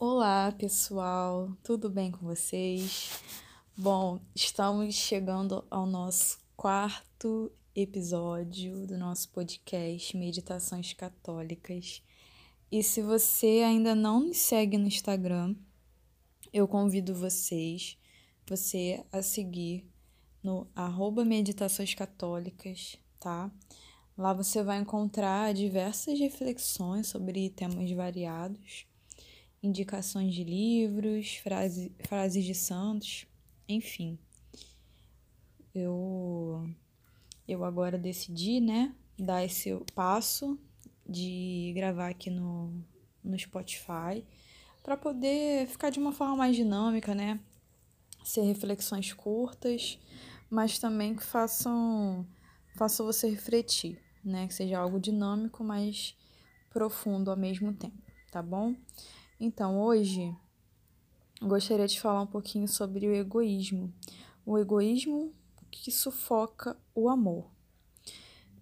Olá, pessoal, tudo bem com vocês? Bom, estamos chegando ao nosso quarto episódio do nosso podcast Meditações Católicas. E se você ainda não me segue no Instagram, eu convido vocês, você a seguir no arroba Meditações Católicas, tá? Lá você vai encontrar diversas reflexões sobre temas variados indicações de livros, frase, frases de santos, enfim. Eu, eu agora decidi, né, dar esse passo de gravar aqui no, no Spotify para poder ficar de uma forma mais dinâmica, né? Ser reflexões curtas, mas também que façam, façam você refletir, né? Que seja algo dinâmico, mas profundo ao mesmo tempo, tá bom? Então, hoje gostaria de falar um pouquinho sobre o egoísmo. O egoísmo que sufoca o amor.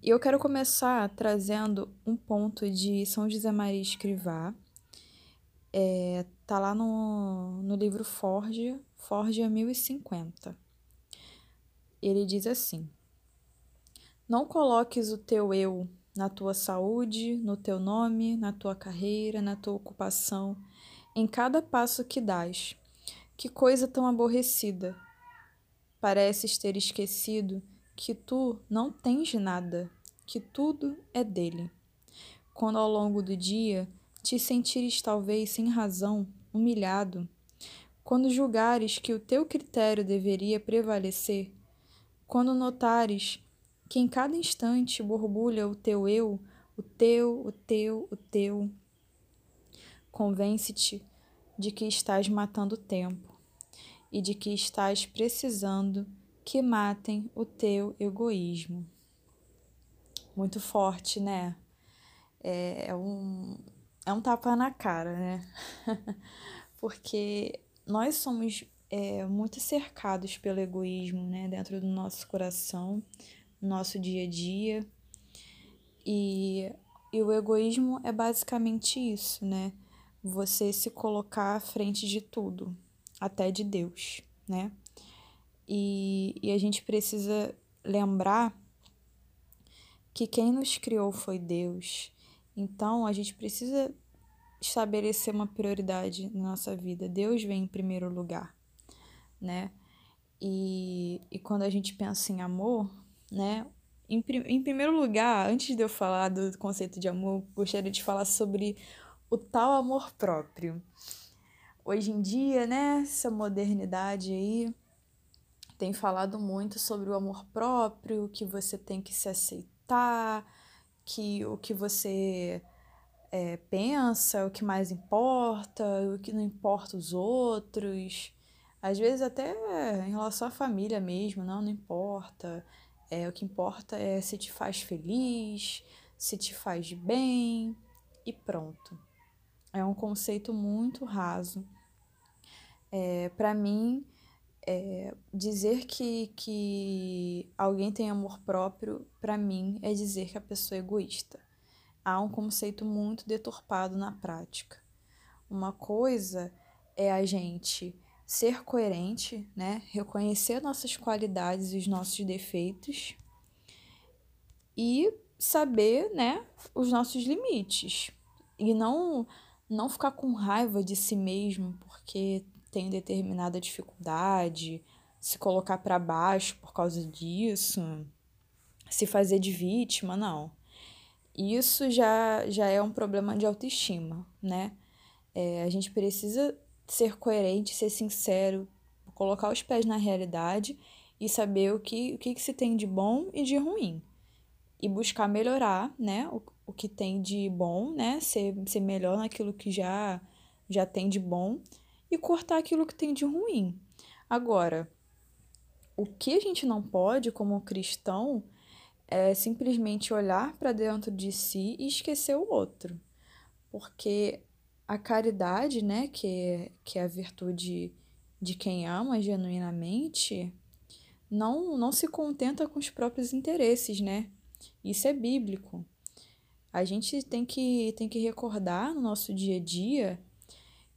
E eu quero começar trazendo um ponto de São José Maria Escrivá. É, tá lá no, no livro Forja, Forja 1050. Ele diz assim: Não coloques o teu eu na tua saúde, no teu nome, na tua carreira, na tua ocupação, em cada passo que dás. Que coisa tão aborrecida! Pareces ter esquecido que tu não tens nada, que tudo é dele. Quando ao longo do dia te sentires talvez sem razão, humilhado, quando julgares que o teu critério deveria prevalecer, quando notares que em cada instante borbulha o teu eu, o teu, o teu, o teu. Convence-te de que estás matando tempo e de que estás precisando que matem o teu egoísmo. Muito forte, né? É, é um, é um tapa na cara, né? Porque nós somos é, muito cercados pelo egoísmo, né? Dentro do nosso coração nosso dia a dia. E, e o egoísmo é basicamente isso, né? Você se colocar à frente de tudo, até de Deus, né? E, e a gente precisa lembrar que quem nos criou foi Deus. Então a gente precisa estabelecer uma prioridade na nossa vida. Deus vem em primeiro lugar, né? E, e quando a gente pensa em amor, né? Em, em primeiro lugar, antes de eu falar do conceito de amor, gostaria de falar sobre o tal amor próprio. Hoje em dia, né, essa modernidade aí tem falado muito sobre o amor próprio, que você tem que se aceitar, que o que você é, pensa, o que mais importa, o que não importa os outros. Às vezes até em relação à família mesmo, não, não importa. É, o que importa é se te faz feliz, se te faz bem e pronto. É um conceito muito raso. É, Para mim, é, dizer que, que alguém tem amor próprio, para mim, é dizer que a pessoa é egoísta. Há um conceito muito deturpado na prática. Uma coisa é a gente ser coerente, né? Reconhecer nossas qualidades e os nossos defeitos e saber, né, os nossos limites e não não ficar com raiva de si mesmo porque tem determinada dificuldade, se colocar para baixo por causa disso, se fazer de vítima, não. Isso já, já é um problema de autoestima, né? É, a gente precisa ser coerente, ser sincero, colocar os pés na realidade e saber o que, o que, que se tem de bom e de ruim. E buscar melhorar, né, o, o que tem de bom, né, ser, ser melhor naquilo que já, já tem de bom e cortar aquilo que tem de ruim. Agora, o que a gente não pode, como cristão, é simplesmente olhar para dentro de si e esquecer o outro. Porque a caridade, né, que, que é a virtude de quem ama genuinamente, não, não se contenta com os próprios interesses, né? Isso é bíblico. A gente tem que, tem que recordar no nosso dia a dia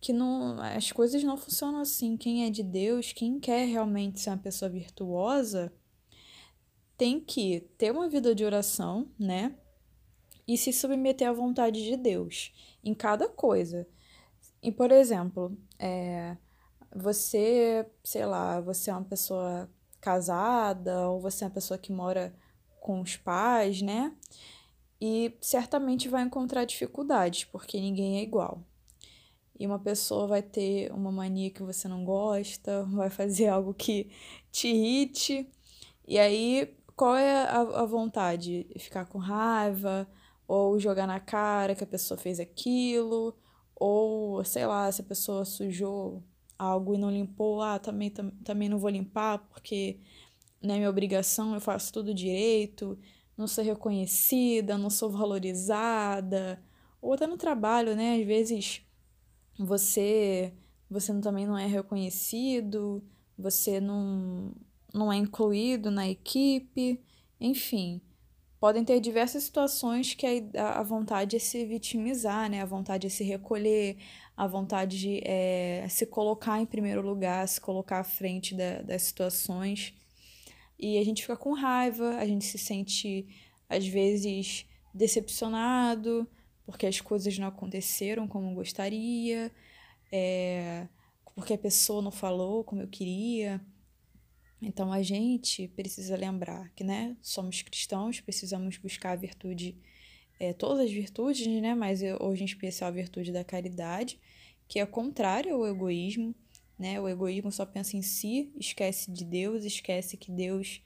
que não, as coisas não funcionam assim. Quem é de Deus, quem quer realmente ser uma pessoa virtuosa, tem que ter uma vida de oração, né? E se submeter à vontade de Deus em cada coisa. E, por exemplo, é, você, sei lá, você é uma pessoa casada ou você é uma pessoa que mora com os pais, né? E certamente vai encontrar dificuldades, porque ninguém é igual. E uma pessoa vai ter uma mania que você não gosta, vai fazer algo que te irrite. E aí, qual é a, a vontade? Ficar com raiva, ou jogar na cara que a pessoa fez aquilo, ou sei lá, se a pessoa sujou algo e não limpou, ah, também, tam, também não vou limpar porque não é minha obrigação, eu faço tudo direito, não sou reconhecida, não sou valorizada. Ou até no trabalho, né? Às vezes você você também não é reconhecido, você não, não é incluído na equipe, enfim. Podem ter diversas situações que a, a vontade é se vitimizar, né? A vontade é se recolher, a vontade de é, se colocar em primeiro lugar, se colocar à frente da, das situações. E a gente fica com raiva, a gente se sente, às vezes, decepcionado, porque as coisas não aconteceram como gostaria, é, porque a pessoa não falou como eu queria. Então a gente precisa lembrar que, né, somos cristãos, precisamos buscar a virtude, é, todas as virtudes, né, mas hoje em especial a virtude da caridade, que é contrária ao egoísmo, né? O egoísmo só pensa em si, esquece de Deus, esquece que Deus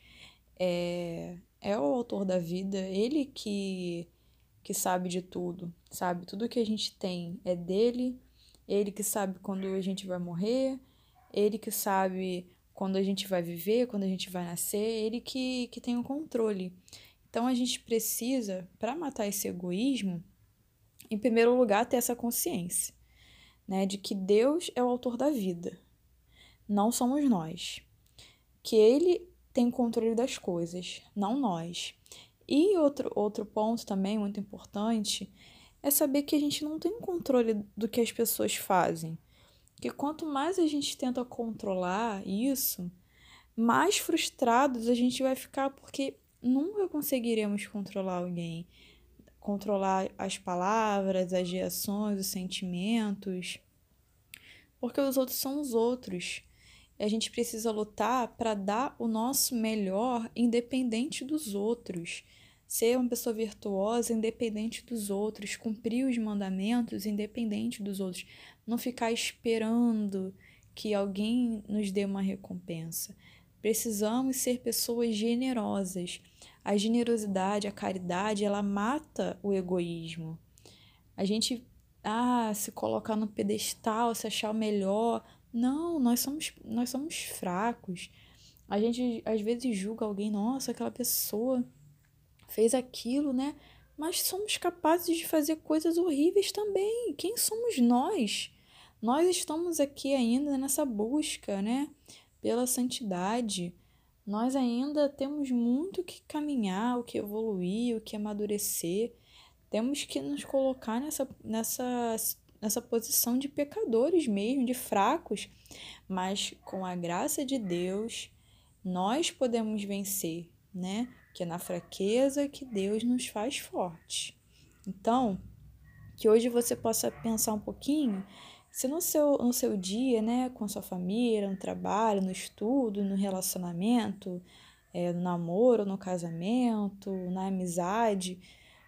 é, é o autor da vida, ele que, que sabe de tudo, sabe? Tudo que a gente tem é dele, ele que sabe quando a gente vai morrer, ele que sabe quando a gente vai viver, quando a gente vai nascer, ele que, que tem o controle. Então a gente precisa, para matar esse egoísmo, em primeiro lugar, ter essa consciência, né, de que Deus é o autor da vida, não somos nós. Que ele tem controle das coisas, não nós. E outro, outro ponto também muito importante é saber que a gente não tem controle do que as pessoas fazem. Que quanto mais a gente tenta controlar isso, mais frustrados a gente vai ficar porque nunca conseguiremos controlar alguém, controlar as palavras, as reações, os sentimentos, porque os outros são os outros. A gente precisa lutar para dar o nosso melhor independente dos outros. Ser uma pessoa virtuosa independente dos outros, cumprir os mandamentos independente dos outros, não ficar esperando que alguém nos dê uma recompensa. Precisamos ser pessoas generosas. A generosidade, a caridade, ela mata o egoísmo. A gente ah, se colocar no pedestal, se achar o melhor, não, nós somos, nós somos fracos. A gente às vezes julga alguém, nossa, aquela pessoa fez aquilo, né? Mas somos capazes de fazer coisas horríveis também. Quem somos nós? Nós estamos aqui ainda nessa busca, né? Pela santidade. Nós ainda temos muito que caminhar, o que evoluir, o que amadurecer. Temos que nos colocar nessa, nessa nessa posição de pecadores mesmo, de fracos, mas com a graça de Deus nós podemos vencer, né? Que é na fraqueza que Deus nos faz forte. Então, que hoje você possa pensar um pouquinho se no seu, no seu dia, né, com sua família, no trabalho, no estudo, no relacionamento, é, no namoro, no casamento, na amizade,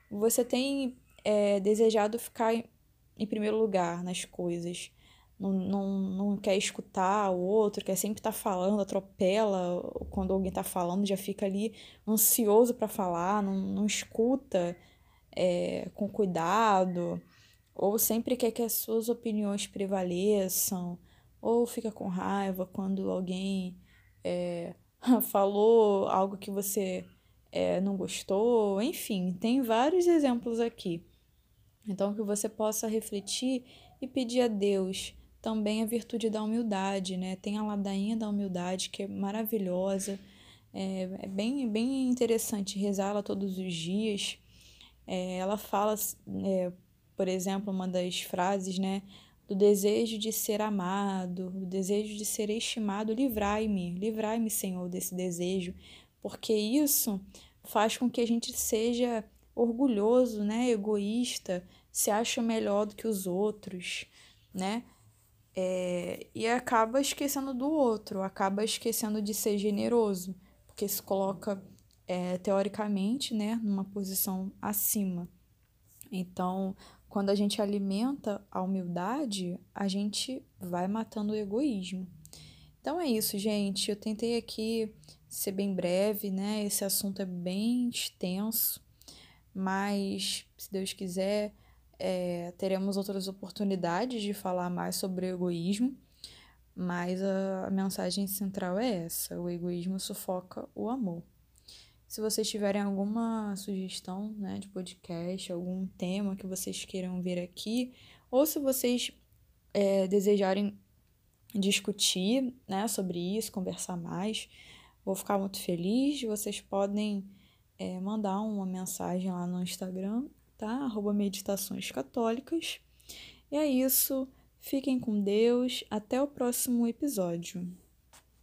você tem é, desejado ficar em primeiro lugar nas coisas. Não, não, não quer escutar o outro, quer sempre estar tá falando, atropela quando alguém está falando, já fica ali ansioso para falar, não, não escuta é, com cuidado, ou sempre quer que as suas opiniões prevaleçam, ou fica com raiva quando alguém é, falou algo que você é, não gostou, enfim, tem vários exemplos aqui. Então, que você possa refletir e pedir a Deus também a virtude da humildade, né? Tem a ladainha da humildade, que é maravilhosa, é, é bem, bem interessante rezá-la todos os dias. É, ela fala, é, por exemplo, uma das frases, né? do desejo de ser amado, do desejo de ser estimado, livrai-me, livrai-me, Senhor, desse desejo, porque isso faz com que a gente seja orgulhoso, né, egoísta, se acha melhor do que os outros, né? É, e acaba esquecendo do outro, acaba esquecendo de ser generoso, porque se coloca é, teoricamente, né, numa posição acima. Então, quando a gente alimenta a humildade, a gente vai matando o egoísmo. Então é isso, gente. Eu tentei aqui ser bem breve, né? Esse assunto é bem extenso, mas se Deus quiser, é, teremos outras oportunidades de falar mais sobre o egoísmo. Mas a, mensagem central é essa: o egoísmo sufoca o amor. Se vocês tiverem alguma sugestão né, de podcast, algum tema que vocês queiram ver aqui, ou se vocês é, desejarem discutir né, sobre isso, conversar mais, vou ficar muito feliz. Vocês podem é, mandar uma mensagem lá no Instagram, tá? Arroba Meditações Católicas. E é isso. Fiquem com Deus. Até o próximo episódio.